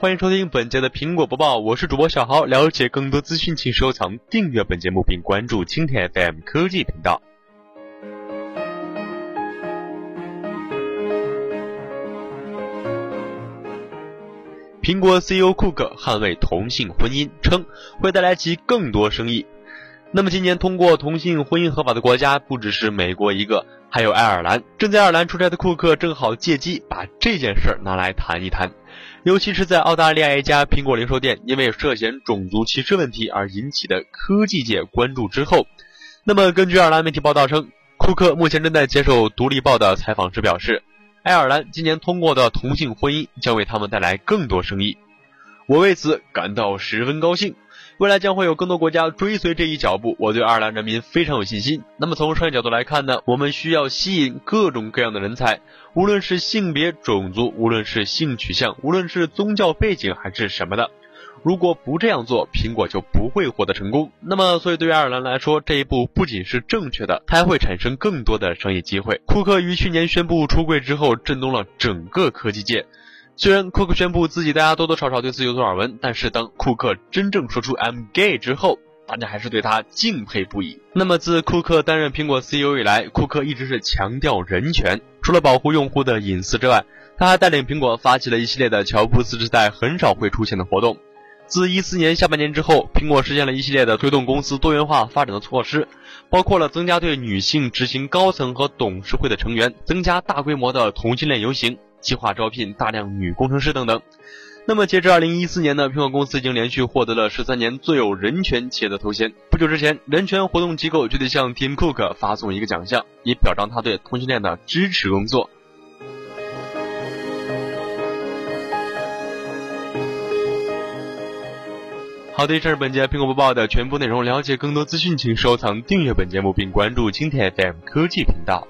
欢迎收听本节的苹果播报，我是主播小豪。了解更多资讯，请收藏、订阅本节目并关注蜻蜓 FM 科技频道。苹果 CEO 库克捍卫同性婚姻，称会带来其更多生意。那么，今年通过同性婚姻合法的国家不只是美国一个，还有爱尔兰。正在爱尔兰出差的库克正好借机把这件事儿拿来谈一谈。尤其是在澳大利亚一家苹果零售店因为涉嫌种族歧视问题而引起的科技界关注之后，那么根据爱尔兰媒体报道称，库克目前正在接受《独立报》的采访时表示，爱尔兰今年通过的同性婚姻将为他们带来更多生意，我为此感到十分高兴。未来将会有更多国家追随这一脚步，我对爱尔兰人民非常有信心。那么从商业角度来看呢，我们需要吸引各种各样的人才，无论是性别、种族，无论是性取向，无论是宗教背景还是什么的。如果不这样做，苹果就不会获得成功。那么，所以对于爱尔兰来说，这一步不仅是正确的，它还会产生更多的商业机会。库克于去年宣布出柜之后，震动了整个科技界。虽然库克宣布自己大家多多少少对此有所耳闻，但是当库克真正说出 "I'm gay" 之后，大家还是对他敬佩不已。那么自库克担任苹果 CEO 以来，库克一直是强调人权，除了保护用户的隐私之外，他还带领苹果发起了一系列的乔布斯时代很少会出现的活动。自一四年下半年之后，苹果实现了一系列的推动公司多元化发展的措施，包括了增加对女性执行高层和董事会的成员，增加大规模的同性恋游行。计划招聘大量女工程师等等。那么，截至二零一四年呢，苹果公司已经连续获得了十三年最有人权企业的头衔。不久之前，人权活动机构就得向 Tim Cook 发送一个奖项，以表彰他对同性恋的支持工作。好的，这是本节苹果播报的全部内容。了解更多资讯，请收藏、订阅本节目并关注青田 FM 科技频道。